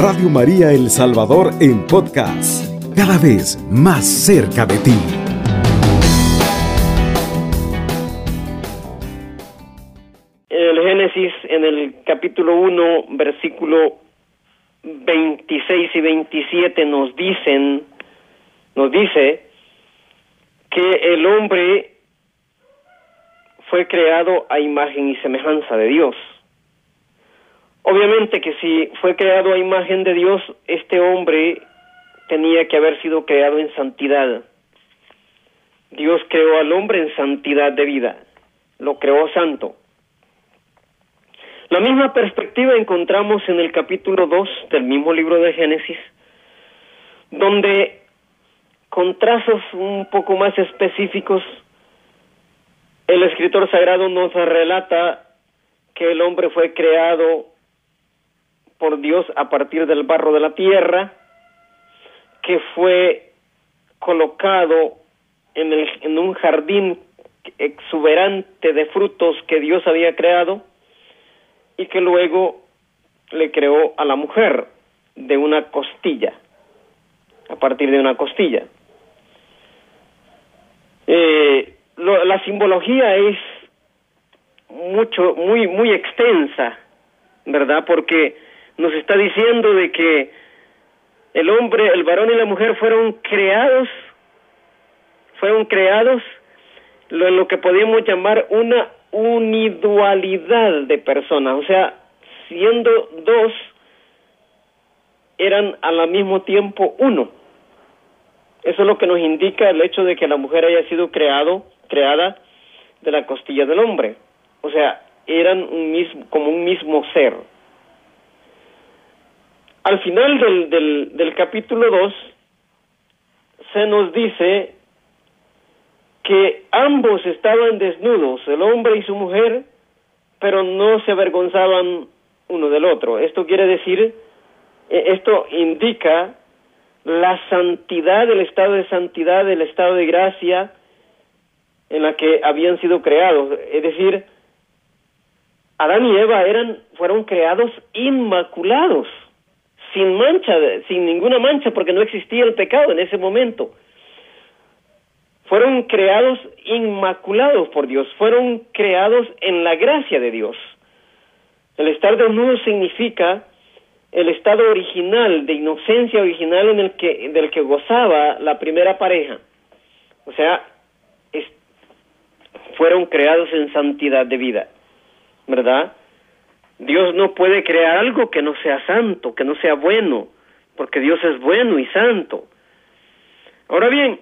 Radio María El Salvador en podcast, cada vez más cerca de ti. El Génesis en el capítulo 1, versículo 26 y 27 nos dicen, nos dice que el hombre fue creado a imagen y semejanza de Dios. Obviamente que si fue creado a imagen de Dios, este hombre tenía que haber sido creado en santidad. Dios creó al hombre en santidad de vida, lo creó santo. La misma perspectiva encontramos en el capítulo 2 del mismo libro de Génesis, donde con trazos un poco más específicos, el escritor sagrado nos relata que el hombre fue creado por Dios a partir del barro de la tierra, que fue colocado en, el, en un jardín exuberante de frutos que Dios había creado y que luego le creó a la mujer de una costilla, a partir de una costilla. Eh, la simbología es mucho, muy, muy extensa, ¿verdad? Porque nos está diciendo de que el hombre, el varón y la mujer fueron creados, fueron creados lo, lo que podemos llamar una unidualidad de personas, o sea, siendo dos, eran al mismo tiempo uno. Eso es lo que nos indica el hecho de que la mujer haya sido creado, creada de la costilla del hombre. O sea, eran un como un mismo ser. Al final del, del, del capítulo 2 se nos dice que ambos estaban desnudos, el hombre y su mujer, pero no se avergonzaban uno del otro. Esto quiere decir, eh, esto indica la santidad, el estado de santidad, el estado de gracia en la que habían sido creados. Es decir, Adán y Eva eran, fueron creados inmaculados, sin mancha, sin ninguna mancha, porque no existía el pecado en ese momento fueron creados inmaculados por Dios, fueron creados en la gracia de Dios. El estar desnudo significa el estado original, de inocencia original en el que, del que gozaba la primera pareja. O sea, fueron creados en santidad de vida, ¿verdad? Dios no puede crear algo que no sea santo, que no sea bueno, porque Dios es bueno y santo. Ahora bien,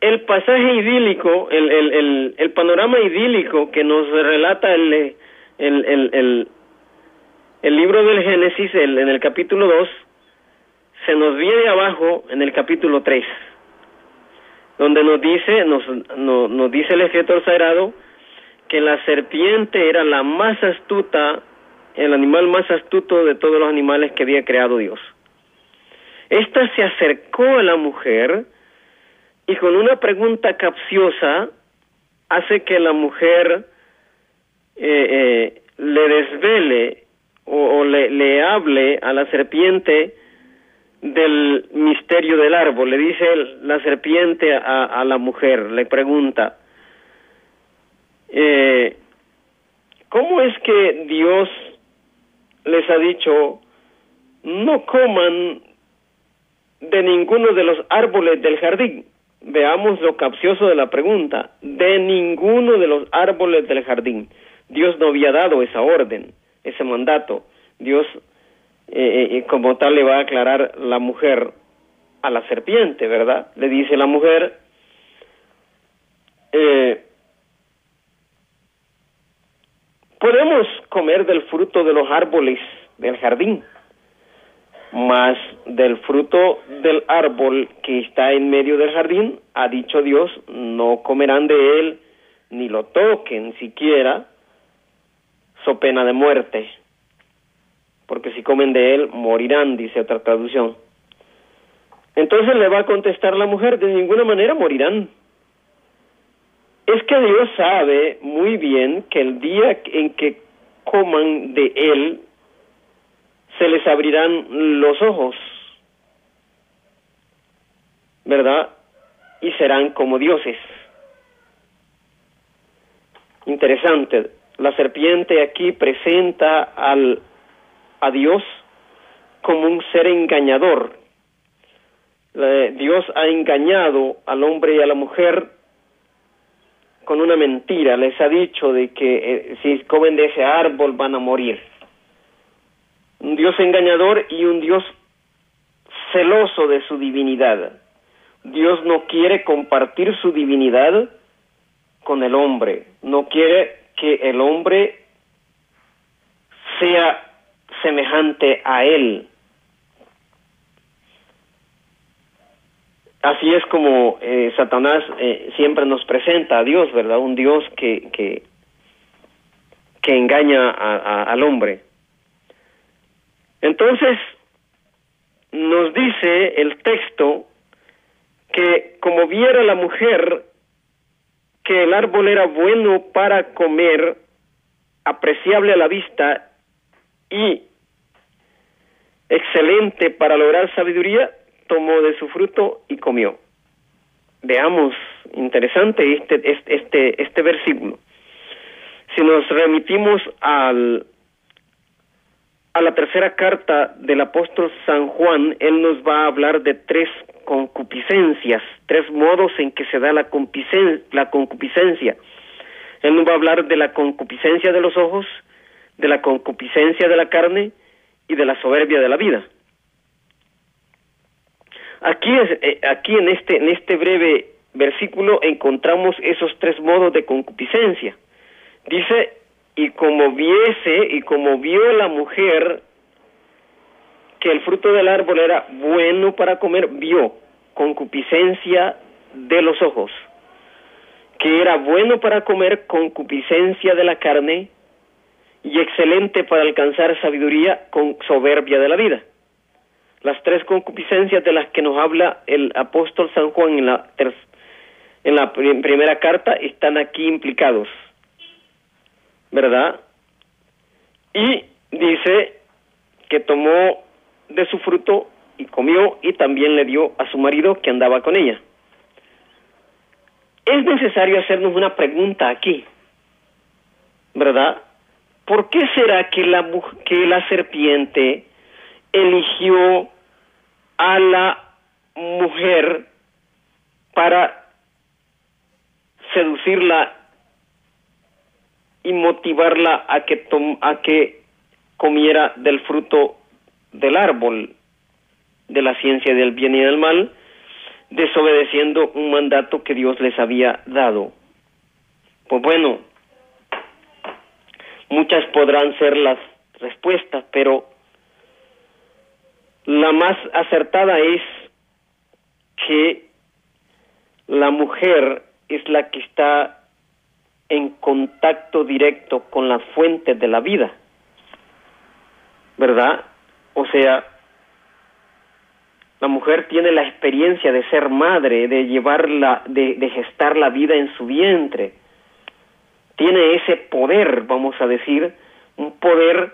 el pasaje idílico, el, el, el, el, panorama idílico que nos relata el, el, libro del Génesis en el capítulo 2, se nos viene abajo en el capítulo 3, donde nos dice, nos, no, nos dice el escritor sagrado, que la serpiente era la más astuta, el animal más astuto de todos los animales que había creado Dios. Esta se acercó a la mujer, y con una pregunta capciosa hace que la mujer eh, eh, le desvele o, le, le, hable a la serpiente del misterio del árbol. Le dice la serpiente a la mujer, le pregunta, eh, ¿cómo es que Dios les ha dicho, no coman de ninguno de los árboles del jardín? Veamos lo capcioso de la pregunta. De ninguno de los árboles del jardín. Dios no había dado esa orden, ese mandato. Dios, eh, eh, como tal, le va a aclarar la mujer a la serpiente, ¿verdad? Le dice la mujer, eh, podemos comer del fruto de los árboles del jardín, mas del fruto del árbol que está en medio del jardín, ha dicho Dios, no comerán de él, ni lo toquen siquiera, so pena de muerte, porque si comen de él, morirán, dice otra traducción. Entonces le va a contestar la mujer, de ninguna manera morirán. Es que Dios sabe muy bien que el día en que coman de él, se les abrirán los ojos, ¿verdad? Y serán como dioses. Interesante, la serpiente aquí presenta al, a Dios como un ser engañador. Dios ha engañado al hombre y a la mujer con una mentira. Les ha dicho de que eh, si comen de ese árbol van a morir. Un Dios engañador y un Dios celoso de su divinidad. Dios no quiere compartir su divinidad con el hombre. No quiere que el hombre sea semejante a él. Así es como eh, Satanás eh, siempre nos presenta a Dios, ¿verdad? Un Dios que, que, que engaña al hombre. Entonces, nos dice el texto que como viera la mujer que el árbol era bueno para comer, apreciable a la vista y excelente para lograr sabiduría, tomó de su fruto y comió. Veamos, interesante este, este, este, este versículo. Si nos remitimos al, a la tercera carta del apóstol San Juan, él nos va a hablar de tres concupiscencias, tres modos en que se da la, la concupiscencia. Él nos va a hablar de la concupiscencia de los ojos, de la concupiscencia de la carne y de la soberbia de la vida. Aquí, es, eh, aquí en, este, en este breve versículo encontramos esos tres modos de concupiscencia. Dice, y como viese y como vio la mujer que el fruto del árbol era bueno para comer, vio concupiscencia de los ojos, que era bueno para comer, concupiscencia de la carne y excelente para alcanzar sabiduría con soberbia de la vida. Las tres concupiscencias de las que nos habla el apóstol San Juan en la, en la primera carta están aquí implicados, ¿verdad? Y dice que tomó de su fruto y comió y también le dio a su marido que andaba con ella. Es necesario hacernos una pregunta aquí, ¿verdad? ¿Por qué será que la, que la serpiente eligió a la mujer para seducirla y motivarla a que, a que comiera del fruto del árbol de la ciencia del bien y del mal, desobedeciendo un mandato que Dios les había dado. Pues bueno, muchas podrán ser las respuestas, pero la más acertada es que la mujer es la que está en contacto directo con la fuente de la vida, ¿verdad? O sea, la mujer tiene la experiencia de ser madre, de llevarla, de, de gestar la vida en su vientre. Tiene ese poder, vamos a decir, un poder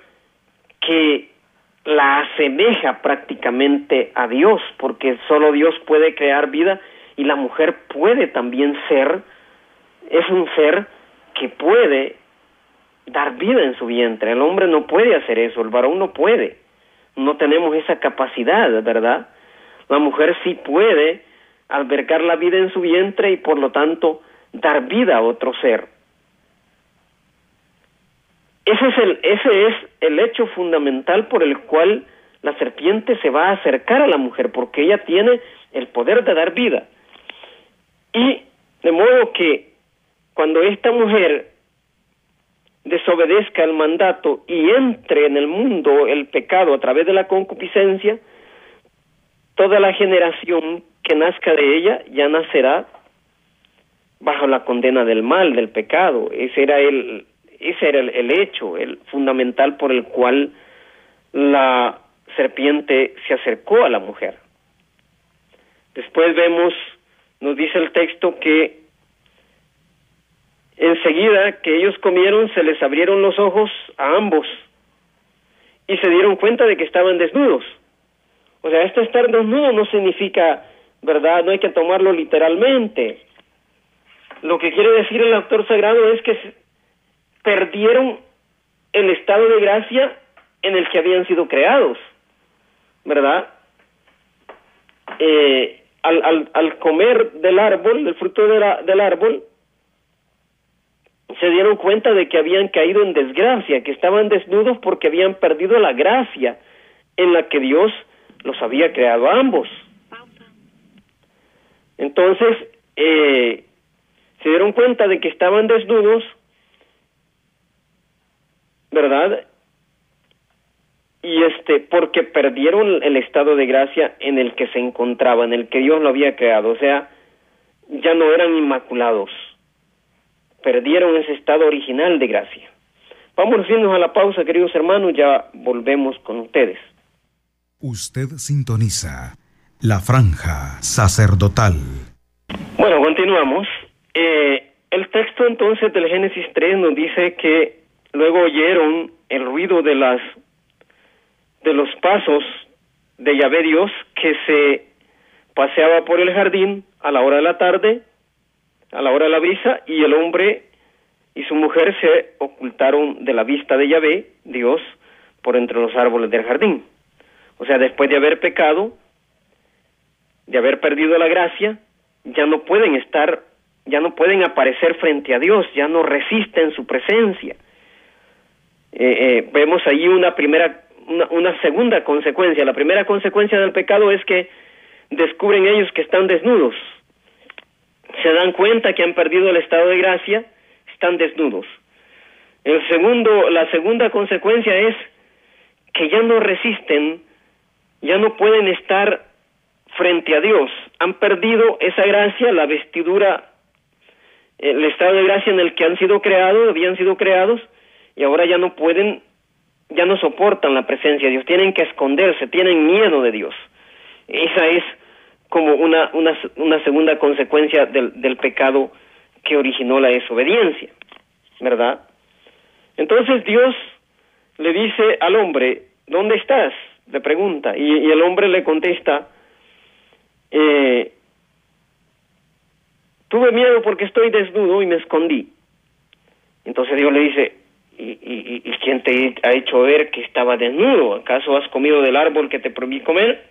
que la asemeja prácticamente a Dios, porque solo Dios puede crear vida y la mujer puede también ser, es un ser que puede dar vida en su vientre. El hombre no puede hacer eso, el varón no puede. No tenemos esa capacidad, ¿verdad? La mujer sí puede albergar la vida en su vientre y por lo tanto dar vida a otro ser. Ese es el, ese es el hecho fundamental por el cual la serpiente se va a acercar a la mujer, porque ella tiene el poder de dar vida. Y de modo que cuando esta mujer desobedezca el mandato y entre en el mundo el pecado a través de la concupiscencia, toda la generación que nazca de ella ya nacerá bajo la condena del mal, del pecado. Ese era el, ese era el, hecho, el fundamental por el cual la serpiente se acercó a la mujer. Después vemos, nos dice el texto que enseguida que ellos comieron se les abrieron los ojos a ambos y se dieron cuenta de que estaban desnudos. O sea, esto estar desnudo no significa, ¿verdad? No hay que tomarlo literalmente. Lo que quiere decir el autor sagrado es que perdieron el estado de gracia en el que habían sido creados, ¿verdad? Eh, al, al, al, comer del árbol, del fruto del árbol, se dieron cuenta de que habían caído en desgracia, que estaban desnudos porque habían perdido la gracia en la que Dios los había creado a ambos. Entonces, eh, se dieron cuenta de que estaban desnudos, ¿verdad? Y este, porque perdieron el estado de gracia en el que se encontraban, en el que Dios lo había creado, o sea, ya no eran inmaculados, perdieron ese estado original de gracia. Vamos a irnos a la pausa, queridos hermanos, ya volvemos con ustedes. Usted sintoniza la franja sacerdotal. Bueno, continuamos. Eh, el texto entonces del Génesis 3 nos dice que luego oyeron el ruido de las de los pasos de Yahvé Dios que se paseaba por el jardín a la hora de la tarde, a la hora de la brisa, y el hombre y su mujer se ocultaron de la vista de Yahvé, Dios, por entre los árboles del jardín. O sea, después de haber pecado, de haber perdido la gracia, ya no pueden estar, ya no pueden aparecer frente a Dios, ya no resisten su presencia. Eh, eh, vemos ahí una primera, una, una segunda consecuencia. La primera consecuencia del pecado es que descubren ellos que están desnudos. Se dan cuenta que han perdido el estado de gracia, están desnudos. El segundo, la segunda consecuencia es que ya no resisten ya no pueden estar frente a Dios, han perdido esa gracia, la vestidura, el estado de gracia en el que han sido creados, habían sido creados, y ahora ya no pueden, ya no soportan la presencia de Dios, tienen que esconderse, tienen miedo de Dios. Esa es como una, una, segunda consecuencia del, del pecado que originó la desobediencia, ¿verdad? Entonces Dios le dice al hombre, ¿dónde estás? le pregunta, y, el hombre le contesta, eh, tuve miedo porque estoy desnudo y me escondí. Entonces Dios le dice, ¿y, y, y quién te ha hecho ver que estaba desnudo? ¿Acaso has comido del árbol que te prohibí comer?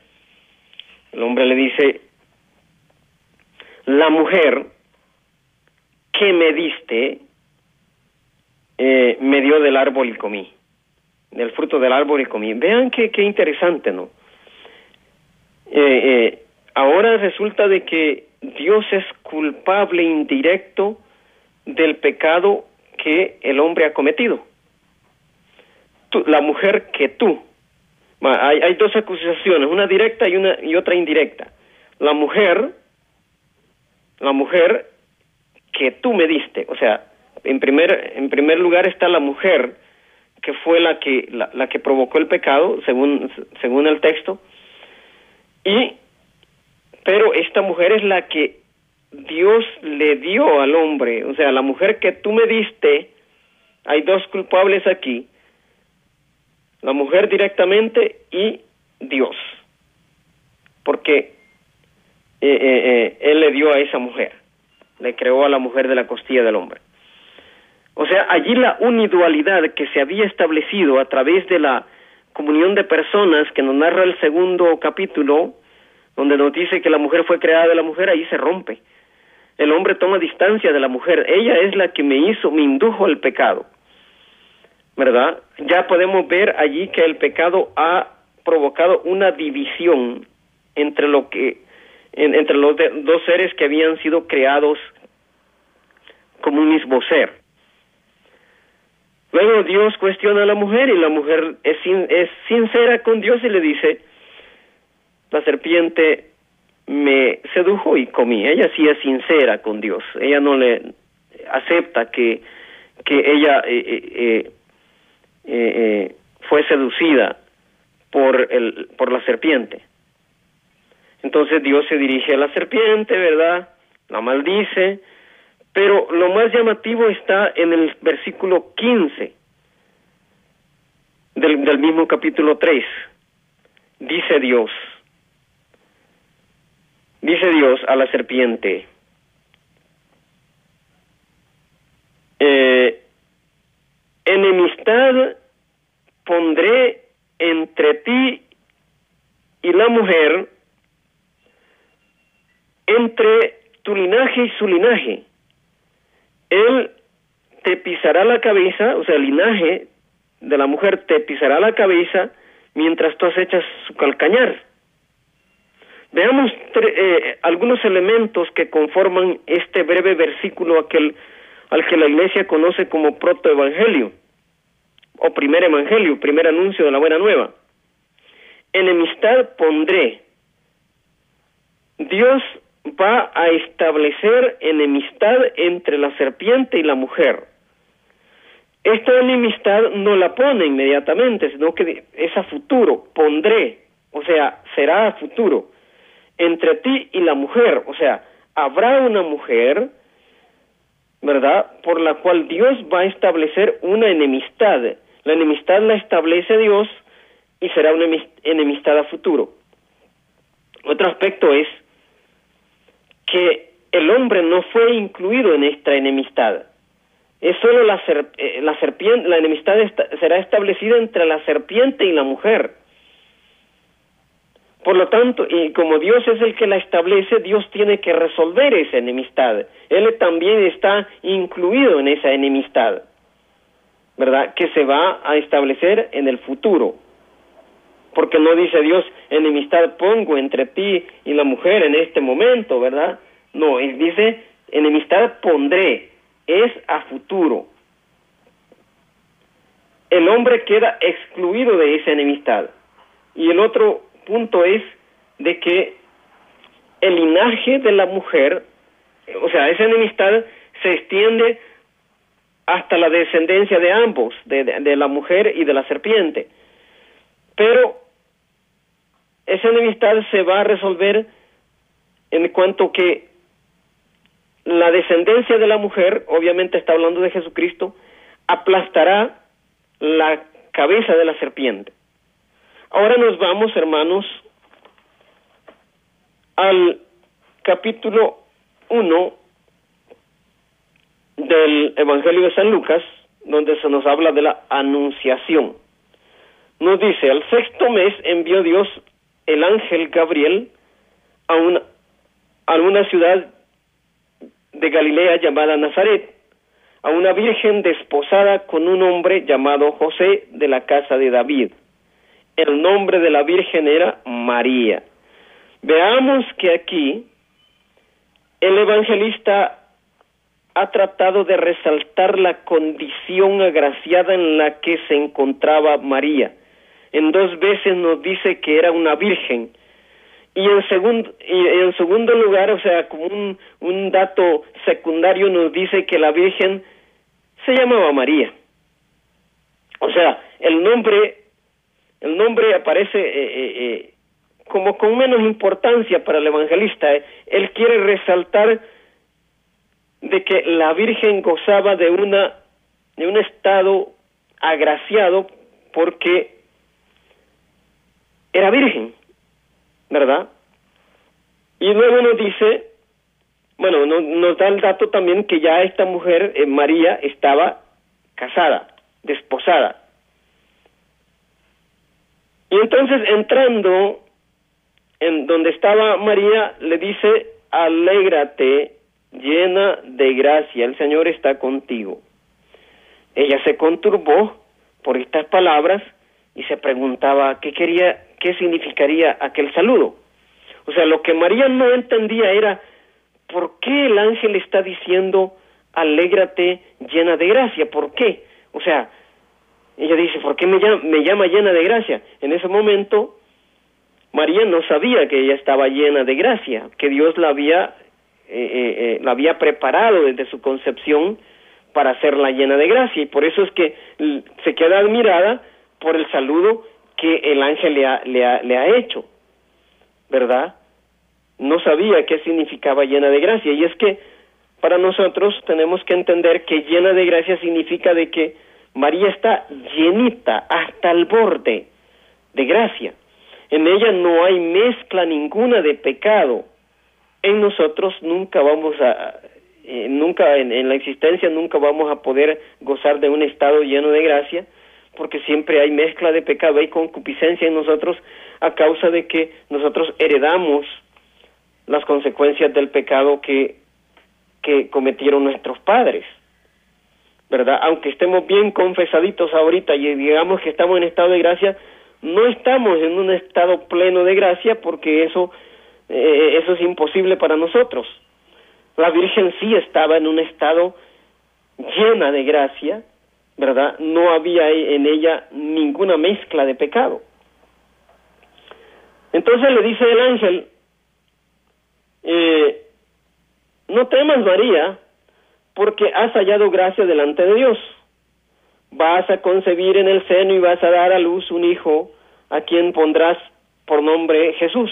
El hombre le dice, la mujer que me diste eh, me dio del árbol y comí del fruto del árbol y comí. Vean qué, qué interesante, ¿no? Eh, eh, ahora resulta de que Dios es culpable indirecto del pecado que el hombre ha cometido. la mujer que tú. Hay, dos acusaciones, una directa y una y otra indirecta. La mujer, la mujer que tú me diste, o sea, en primer en primer lugar está la mujer que fue la que la, que provocó el pecado según según el texto y pero esta mujer es la que Dios le dio al hombre, o sea, la mujer que tú me diste, hay dos culpables aquí, la mujer directamente y Dios, porque eh, eh, eh, Él le dio a esa mujer, le creó a la mujer de la costilla del hombre. O sea, allí la unidualidad que se había establecido a través de la comunión de personas que nos narra el segundo capítulo, donde nos dice que la mujer fue creada de la mujer, ahí se rompe. El hombre toma distancia de la mujer. Ella es la que me hizo, me indujo al pecado. ¿Verdad? Ya podemos ver allí que el pecado ha provocado una división entre lo que entre los dos seres que habían sido creados como un mismo ser. Luego Dios cuestiona a la mujer y la mujer es, es sincera con Dios y le dice, la serpiente me sedujo y comí. Ella sí es sincera con Dios. Ella no le acepta que, que ella eh, eh, eh, fue seducida por, el, por la serpiente. Entonces Dios se dirige a la serpiente, ¿verdad? La maldice pero lo más llamativo está en el versículo 15. del, del mismo capítulo 3. Dice Dios, dice Dios a la serpiente, eh, enemistad pondré entre ti y la mujer, entre tu linaje y su linaje. Él te pisará la cabeza, o sea, el linaje de la mujer te pisará la cabeza mientras tú acechas su calcañar. Veamos eh, algunos elementos que conforman este breve versículo aquel, al que la iglesia conoce como protoevangelio o primer evangelio, primer anuncio de la buena nueva. Enemistad pondré. Dios va a establecer enemistad entre la serpiente y la mujer. Esta enemistad no la pone inmediatamente, sino que es a futuro, pondré, o sea, será a futuro, entre ti y la mujer, o sea, habrá una mujer, ¿verdad?, por la cual Dios va a establecer una enemistad. La enemistad la establece Dios y será una enemistad a futuro. Otro aspecto es que el hombre no fue incluido en esta enemistad. Es solo la, eh, la serpiente, la enemistad será establecida entre la serpiente y la mujer. Por lo tanto, y como Dios es el que la establece, Dios tiene que resolver esa enemistad. Él también está incluido en esa enemistad, ¿verdad? Que se va a establecer en el futuro. Porque no dice Dios, enemistad pongo entre ti y la mujer en este momento, ¿verdad? No, él dice, enemistad pondré, es a futuro. El hombre queda excluido de esa enemistad. Y el otro punto es de que el linaje de la mujer, o sea, esa enemistad se extiende hasta la descendencia de ambos, de, de, la mujer y de la serpiente. Pero esa enemistad se va a resolver en cuanto que la descendencia de la mujer, obviamente está hablando de Jesucristo, aplastará la cabeza de la serpiente. Ahora nos vamos, hermanos, al capítulo 1 del Evangelio de San Lucas, donde se nos habla de la anunciación. Nos dice, al sexto mes envió Dios el ángel Gabriel a una, a una ciudad de Galilea llamada Nazaret, a una virgen desposada con un hombre llamado José de la casa de David. El nombre de la virgen era María. Veamos que aquí el evangelista ha tratado de resaltar la condición agraciada en la que se encontraba María. En dos veces nos dice que era una virgen y en segundo y en segundo lugar o sea como un, un dato secundario nos dice que la virgen se llamaba María o sea el nombre el nombre aparece eh, eh, eh, como con menos importancia para el evangelista él quiere resaltar de que la virgen gozaba de una de un estado agraciado porque era virgen ¿verdad? Y luego nos dice, bueno, nos, da el dato también que ya esta mujer, eh, María, estaba casada, desposada. Y entonces entrando en donde estaba María, le dice, alégrate, llena de gracia, el Señor está contigo. Ella se conturbó por estas palabras y se preguntaba qué quería qué significaría aquel saludo. O sea, lo que María no entendía era por qué el ángel está diciendo alégrate llena de gracia, ¿por qué? O sea, ella dice, ¿por qué me llama, llena de gracia? En ese momento, María no sabía que ella estaba llena de gracia, que Dios la había, eh, eh, eh, la había preparado desde su concepción para hacerla llena de gracia, y por eso es que se queda admirada por el saludo que el ángel le ha, le ha, le ha hecho, ¿verdad? No sabía qué significaba llena de gracia. Y es que para nosotros tenemos que entender que llena de gracia significa de que María está llenita hasta el borde de gracia. En ella no hay mezcla ninguna de pecado. En nosotros nunca vamos a, eh, nunca en, la existencia nunca vamos a poder gozar de un estado lleno de gracia, porque siempre hay mezcla de pecado, hay concupiscencia en nosotros a causa de que nosotros heredamos las consecuencias del pecado que, que cometieron nuestros padres. ¿Verdad? Aunque estemos bien confesaditos ahorita y digamos que estamos en estado de gracia, no estamos en un estado pleno de gracia porque eso, eh, eso es imposible para nosotros. La Virgen sí estaba en un estado llena de gracia, ¿verdad? No había en ella ninguna mezcla de pecado. Entonces le dice el ángel, eh, no temas María, porque has hallado gracia delante de Dios. Vas a concebir en el seno y vas a dar a luz un hijo a quien pondrás por nombre Jesús.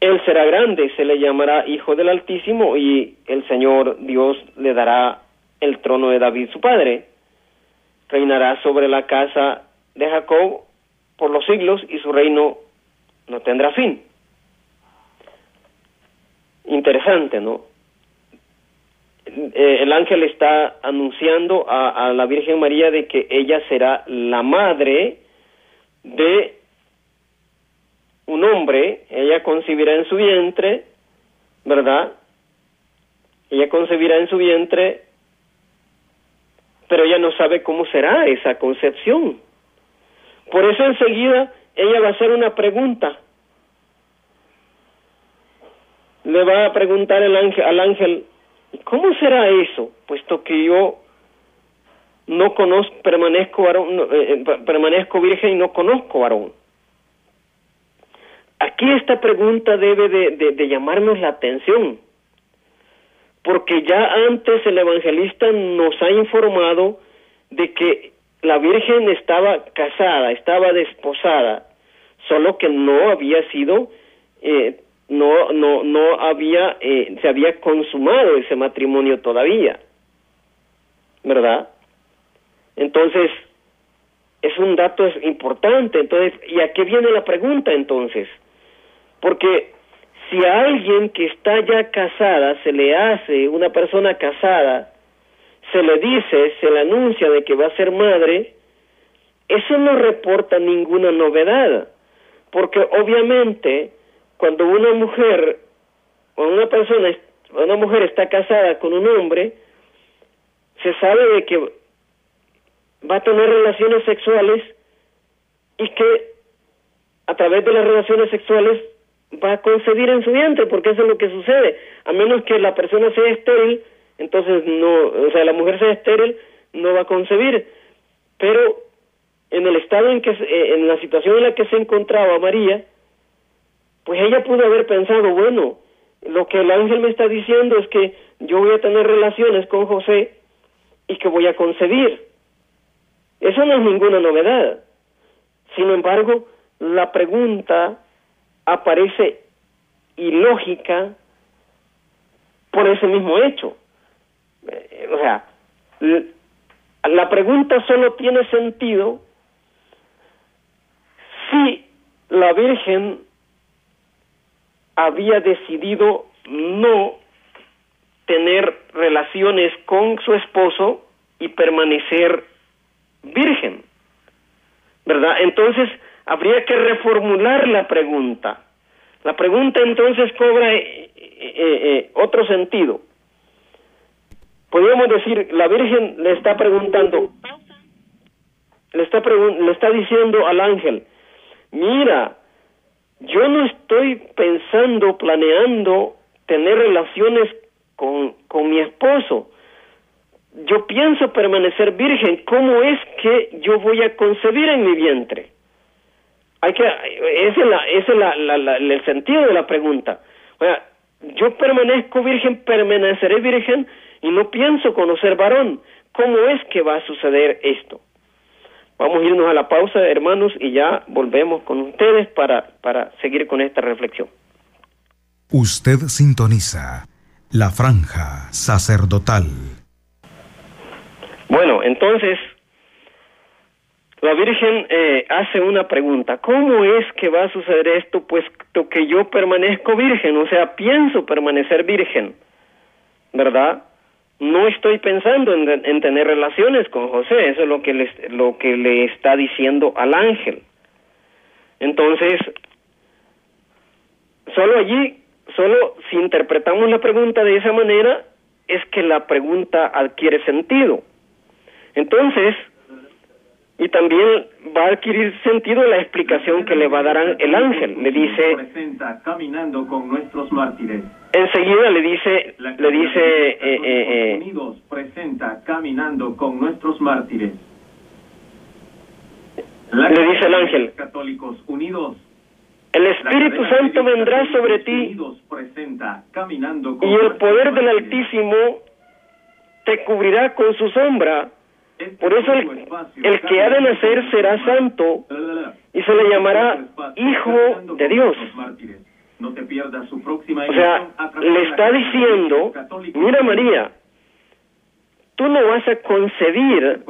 Él será grande, se le llamará Hijo del Altísimo y el Señor Dios le dará el trono de David su padre. Reinará sobre la casa de Jacob por los siglos y su reino no tendrá fin. Interesante, ¿no? Eh, el ángel está anunciando a, a la Virgen María de que ella será la madre de un hombre, ella concebirá en su vientre, ¿verdad? Ella concebirá en su vientre, pero ella no sabe cómo será esa concepción. Por eso enseguida ella va a hacer una pregunta. Le va a preguntar el ángel, al ángel, ¿cómo será eso? Puesto que yo no conozco, permanezco, varón, eh, eh, permanezco virgen y no conozco varón. Aquí esta pregunta debe de, de, llamarnos la atención, porque ya antes el evangelista nos ha informado de que la Virgen estaba casada, estaba desposada, solo que no había sido, eh, no, no, no había, eh, se había consumado ese matrimonio todavía, ¿verdad? Entonces, es un dato importante. Entonces, ¿y a qué viene la pregunta entonces? Porque si a alguien que está ya casada se le hace, una persona casada, se le dice, se le anuncia de que va a ser madre, eso no reporta ninguna novedad, porque obviamente cuando una mujer o una persona, una mujer está casada con un hombre, se sabe de que va a tener relaciones sexuales y que a través de las relaciones sexuales va a concebir en su vientre, porque eso es lo que sucede. A menos que la persona sea estéril, entonces no, o sea, la mujer sea estéril, no va a concebir. Pero en el estado en que, eh, en la situación en la que se encontraba María, pues ella pudo haber pensado, bueno, lo que el ángel me está diciendo es que yo voy a tener relaciones con José y que voy a concebir. Eso no es ninguna novedad. Sin embargo, la pregunta aparece ilógica por ese mismo hecho. Eh, o sea, la pregunta solo tiene sentido si la Virgen había decidido no tener relaciones con su esposo y permanecer virgen, ¿verdad? Entonces, habría que reformular la pregunta. La pregunta entonces cobra eh, eh, eh, otro sentido. Podríamos decir, la Virgen le está preguntando, le está, le está diciendo al ángel, mira, yo no estoy pensando, planeando tener relaciones con, con mi esposo yo pienso permanecer virgen, ¿cómo es que yo voy a concebir en mi vientre? Hay que, ese es, la, ese es la, el sentido de la pregunta. O sea, yo permanezco virgen, permaneceré virgen y no pienso conocer varón. ¿Cómo es que va a suceder esto? Vamos a irnos a la pausa, hermanos, y ya volvemos con ustedes para, para seguir con esta reflexión. Usted sintoniza la franja sacerdotal Bueno, entonces la Virgen eh, hace una pregunta, ¿cómo es que va a suceder esto? Pues que yo permanezco virgen, o sea, pienso permanecer virgen, ¿verdad? No estoy pensando en, en tener relaciones con José, eso es lo que, le, lo que le está diciendo al ángel. Entonces, solo allí, solo si interpretamos la pregunta de esa manera, es que la pregunta adquiere sentido. Entonces, y también va a adquirir sentido la explicación que le va a dar el ángel. Le dice, caminando con nuestros mártires. Enseguida le dice, le dice, eh, eh, eh, Unidos presenta caminando con nuestros mártires. le dice el ángel, católicos unidos. El Espíritu Santo vendrá sobre ti presenta, caminando con y el poder del Altísimo te cubrirá con su sombra. Por eso el, que ha de nacer será santo y se le llamará Hijo de Dios. O sea, le está diciendo, mira María, tú no vas a concebir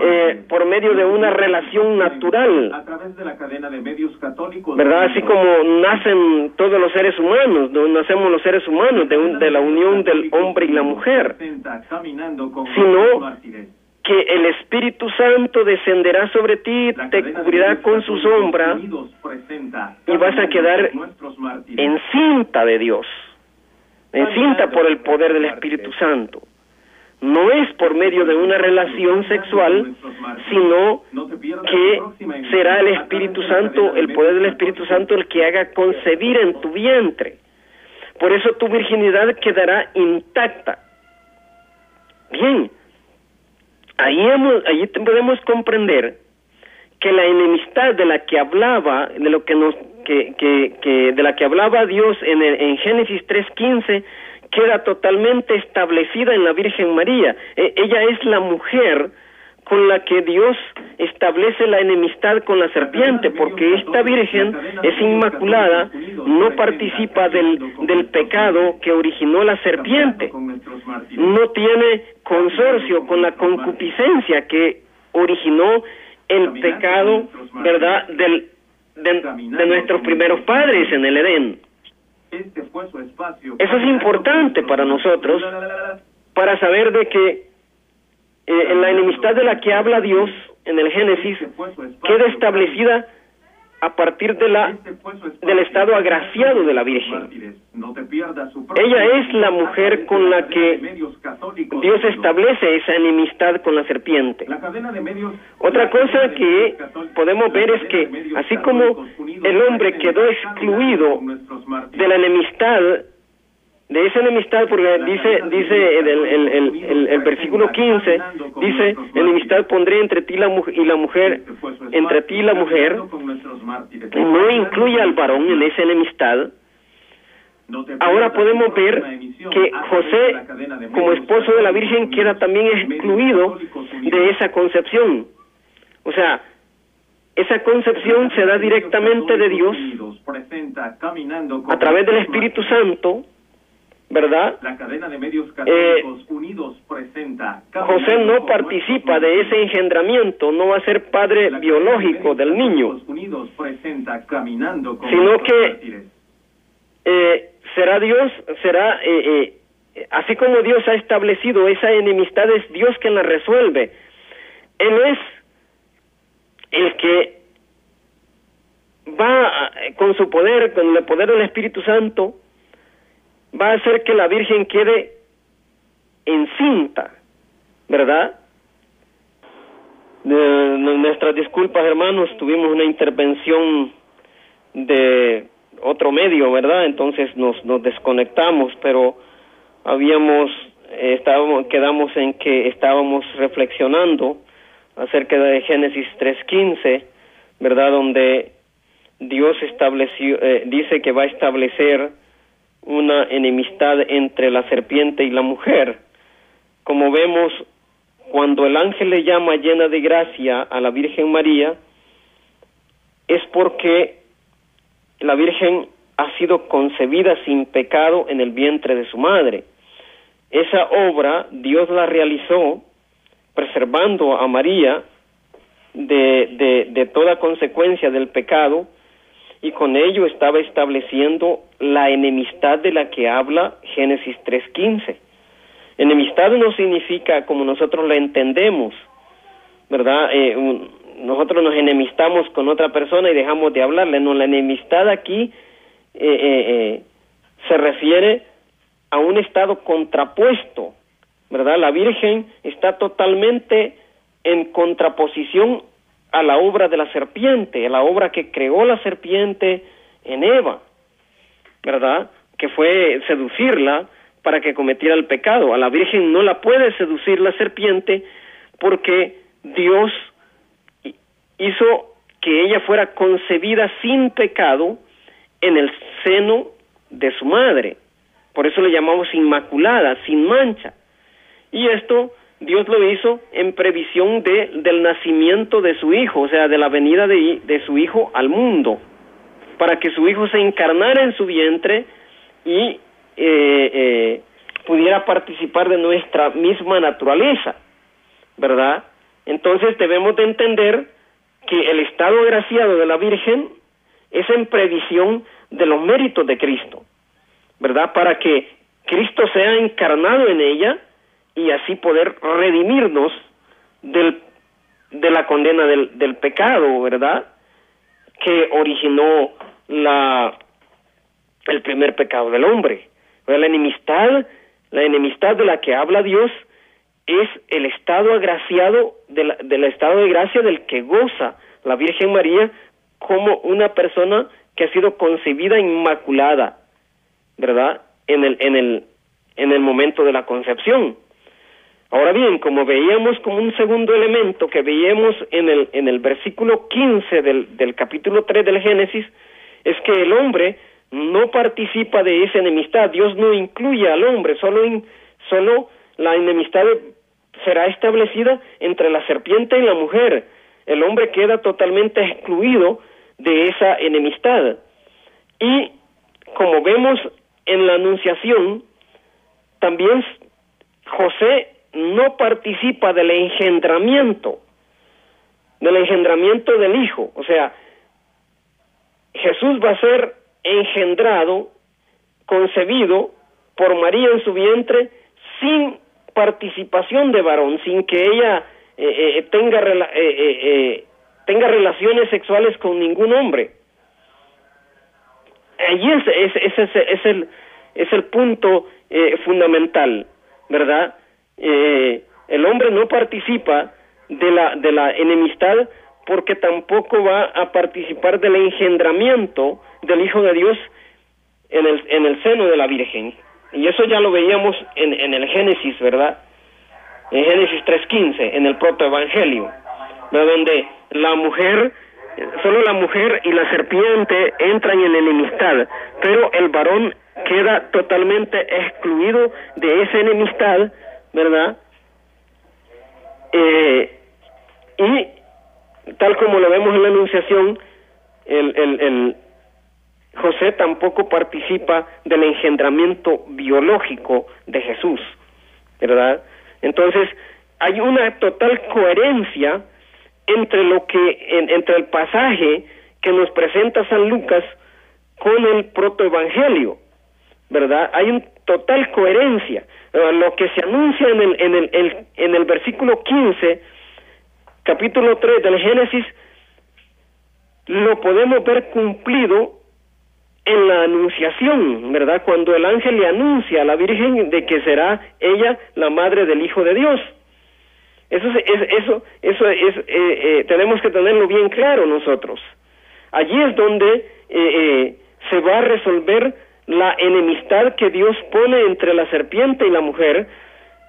eh, por medio de una relación natural, ¿verdad? Así como nacen todos los seres humanos, nacemos los seres humanos de, de la unión del hombre y la mujer, sino que el Espíritu Santo descenderá sobre ti, te cubrirá con su sombra y vas a quedar encinta de Dios encinta por el poder del Espíritu Santo. No es por medio de una relación sexual, sino que será el Espíritu Santo, el poder del Espíritu Santo el que haga concebir en tu vientre. Por eso tu virginidad quedará intacta. Bien, ahí, hemos, ahí podemos comprender que la enemistad de la que hablaba, de lo que nos que, que, que de la que hablaba Dios en, el, en Génesis 3.15 queda totalmente establecida en la Virgen María. E, ella es la mujer con la que Dios establece la enemistad con la serpiente, porque esta Virgen es inmaculada, no participa del, del pecado que originó la serpiente, no tiene consorcio con la concupiscencia que originó el pecado, ¿verdad?, del de, nuestros primeros padres en el Edén. Este Eso es importante para nosotros, para saber de que eh, en la enemistad de la que habla Dios en el Génesis queda establecida a partir de la este del estado agraciado de la Virgen. Ella es la mujer con la que Dios establece esa enemistad con la serpiente. Otra cosa que podemos ver es que así como el hombre quedó excluido de la enemistad de esa enemistad, porque dice, dice el, el, el, el, versículo 15, dice, enemistad pondré entre ti la y la mujer, entre ti y la mujer, no incluye al varón en esa enemistad. Ahora podemos ver que José, como esposo de la Virgen, queda también excluido de esa concepción. O sea, esa concepción se da directamente de Dios a través del Espíritu Santo ¿verdad? La cadena de medios católicos eh, unidos presenta. José no participa de ese engendramiento, no va a ser padre biológico del niño. Unidos presenta caminando sino que eh, será Dios, será eh, eh, así como Dios ha establecido esa enemistad es Dios quien la resuelve. Él es el que va con su poder, con el poder del Espíritu Santo, va a hacer que la Virgen quede encinta, ¿verdad? nuestras disculpas, hermanos, tuvimos una intervención de otro medio, ¿verdad? Entonces nos, nos desconectamos, pero habíamos, estábamos, quedamos en que estábamos reflexionando acerca de Génesis 3.15, ¿verdad? Donde Dios estableció, eh, dice que va a establecer una enemistad entre la serpiente y la mujer. Como vemos, cuando el ángel le llama llena de gracia a la Virgen María, es porque la Virgen ha sido concebida sin pecado en el vientre de su madre. esa obra Dios la realizó preservando a María de, de, de toda consecuencia del pecado y con ello estaba estableciendo la enemistad de la que habla Génesis 3.15. Enemistad no significa como nosotros la entendemos, ¿verdad? Eh, nosotros nos enemistamos con otra persona y dejamos de hablarle. No, la enemistad aquí eh, eh, se refiere a un estado contrapuesto, ¿verdad? La Virgen está totalmente en contraposición a la obra de la serpiente, a la obra que creó la serpiente en Eva, ¿verdad? Que fue seducirla para que cometiera el pecado. A la Virgen no la puede seducir la serpiente porque Dios hizo que ella fuera concebida sin pecado en el seno de su madre. Por eso le llamamos inmaculada, sin mancha. Y esto Dios lo hizo en previsión de, del nacimiento de su hijo, o sea, de la venida de, su hijo al mundo, para que su hijo se encarnara en su vientre y eh, eh, pudiera participar de nuestra misma naturaleza, ¿verdad? Entonces debemos de entender que el estado agraciado de la Virgen es en previsión de los méritos de Cristo, ¿verdad? Para que Cristo sea encarnado en ella y así poder redimirnos del, de la condena del, del pecado, ¿verdad? Que originó la, el primer pecado del hombre. La enemistad, la enemistad de la que habla Dios es el estado agraciado de del estado de gracia del que goza la Virgen María como una persona que ha sido concebida inmaculada, ¿verdad? En el en el en el momento de la concepción. Ahora bien, como veíamos como un segundo elemento que veíamos en el, en el versículo 15 del, del capítulo 3 del Génesis, es que el hombre no participa de esa enemistad, Dios no incluye al hombre, solo, solo la enemistad será establecida entre la serpiente y la mujer, el hombre queda totalmente excluido de esa enemistad. Y como vemos en la anunciación, también José no participa del engendramiento, del engendramiento del Hijo. O sea, Jesús va a ser engendrado, concebido por María en su vientre sin participación de varón, sin que ella eh, eh, tenga, eh, tenga relaciones sexuales con ningún hombre. Allí es, es, es, es el, es el punto fundamental, ¿verdad? Eh, el hombre no participa de la, de la enemistad porque tampoco va a participar del engendramiento del Hijo de Dios en el, en el seno de la Virgen. Y eso ya lo veíamos en, en el Génesis, ¿verdad? En Génesis 3.15, en el protoevangelio, donde la mujer, solo la mujer y la serpiente entran en enemistad, pero el varón queda totalmente excluido de esa enemistad ¿verdad? Eh, y tal como lo vemos en la Anunciación, el, el, el José tampoco participa del engendramiento biológico de Jesús, ¿verdad? Entonces, hay una total coherencia entre lo que entre el pasaje que nos presenta San Lucas con el protoevangelio, ¿verdad? Hay una total coherencia. Eh, lo que se anuncia en el, en el, en el versículo 15, capítulo 3 del Génesis, lo podemos ver cumplido en la anunciación, ¿verdad? Cuando el ángel le anuncia a la Virgen de que será ella la madre del Hijo de Dios. Eso es, eso, eso es, eh, eh, tenemos que tenerlo bien claro nosotros. Allí es donde se va a resolver la enemistad que Dios pone entre la serpiente y la mujer,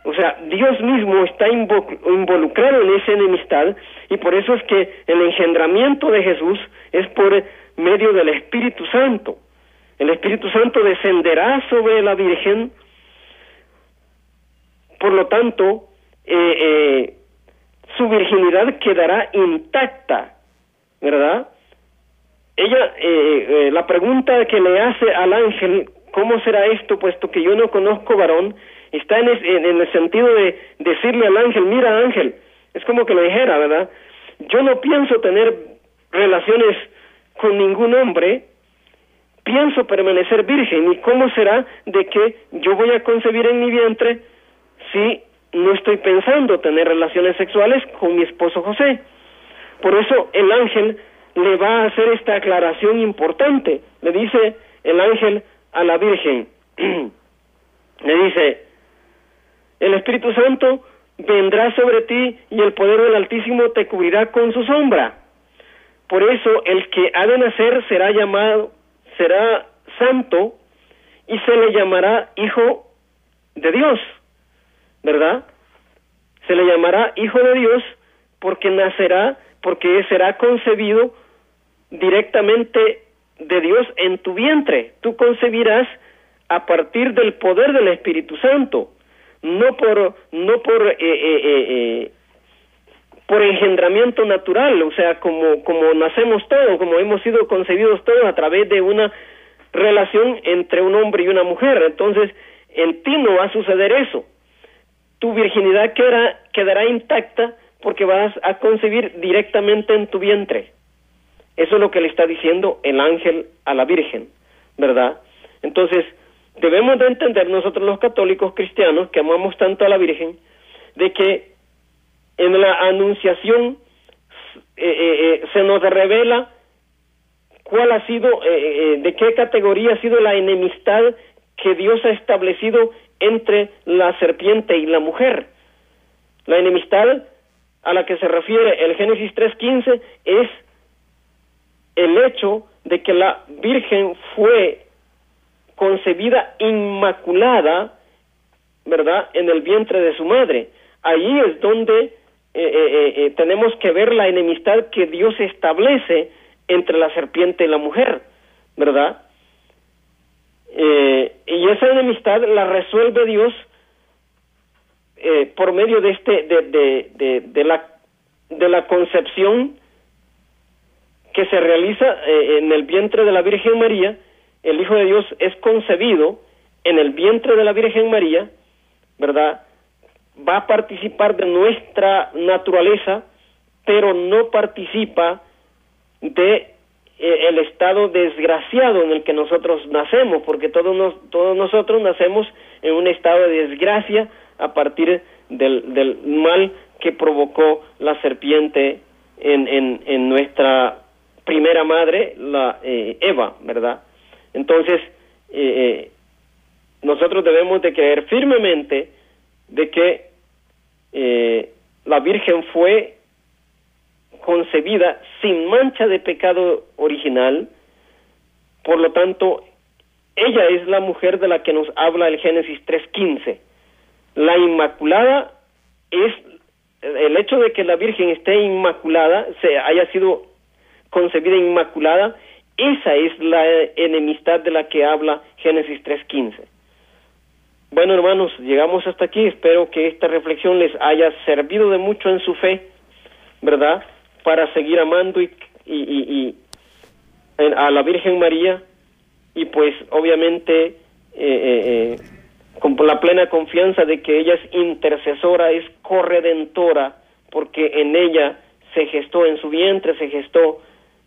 o sea, Dios mismo está involucrado en esa enemistad y por eso es que el engendramiento de Jesús es por medio del Espíritu Santo. El Espíritu Santo descenderá sobre la Virgen, por lo tanto, eh, eh, su virginidad quedará intacta, ¿verdad? Ella, eh, eh, la pregunta que le hace al ángel, ¿cómo será esto puesto que yo no conozco varón? está en, en, el sentido de decirle al ángel, mira ángel, es como que lo dijera, ¿verdad? Yo no pienso tener relaciones con ningún hombre, pienso permanecer virgen, ¿y cómo será de que yo voy a concebir en mi vientre si no estoy pensando tener relaciones sexuales con mi esposo José? Por eso el ángel le va a hacer esta aclaración importante. Le dice el ángel a la Virgen, le dice, el Espíritu Santo vendrá sobre ti y el poder del Altísimo te cubrirá con su sombra. Por eso el que ha de nacer será llamado, será santo y se le llamará hijo de Dios, ¿verdad? Se le llamará hijo de Dios porque nacerá, porque será concebido directamente de Dios en tu vientre. Tú concebirás a partir del poder del Espíritu Santo, no por no por eh, eh, eh, por engendramiento natural, o sea, como como nacemos todos, como hemos sido concebidos todos a través de una relación entre un hombre y una mujer. Entonces, en ti no va a suceder eso. Tu virginidad quedará, quedará intacta porque vas a concebir directamente en tu vientre. Eso es lo que le está diciendo el ángel a la Virgen, ¿verdad? Entonces, debemos de entender nosotros los católicos cristianos que amamos tanto a la Virgen, de que en la anunciación eh, eh, eh, se nos revela cuál ha sido, de qué categoría ha sido la enemistad que Dios ha establecido entre la serpiente y la mujer. La enemistad a la que se refiere el Génesis 3.15 es el hecho de que la Virgen fue concebida inmaculada, ¿verdad?, en el vientre de su madre. Ahí es donde eh, eh, eh, tenemos que ver la enemistad que Dios establece entre la serpiente y la mujer, ¿verdad? y esa enemistad la resuelve Dios por medio de este de, de, de, de la de la concepción que se realiza eh, en el vientre de la Virgen María, el Hijo de Dios es concebido en el vientre de la Virgen María, ¿verdad? Va a participar de nuestra naturaleza, pero no participa de eh, el estado desgraciado en el que nosotros nacemos, porque todos, todos nosotros nacemos en un estado de desgracia a partir del, del mal que provocó la serpiente en, en, en nuestra primera madre, la eh, Eva, ¿verdad? Entonces, eh, eh, nosotros debemos de creer firmemente de que la Virgen fue concebida sin mancha de pecado original, por lo tanto, ella es la mujer de la que nos habla el Génesis 3.15. La Inmaculada es el hecho de que la Virgen esté inmaculada, se haya sido concebida inmaculada, esa es la enemistad de la que habla Génesis 3.15. Bueno, hermanos, llegamos hasta aquí. Espero que esta reflexión les haya servido de mucho en su fe, ¿verdad? Para seguir amando y, y, a la Virgen María y pues obviamente eh, eh, eh, con la plena confianza de que ella es intercesora, es corredentora, porque en ella se gestó, en su vientre se gestó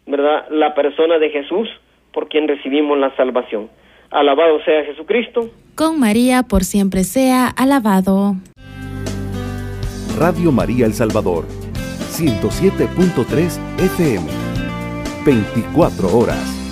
¿verdad? La persona de Jesús por quien recibimos la salvación. Alabado sea Jesucristo. Con María por siempre sea alabado. Radio María El Salvador, 107.3 FM, 24 horas.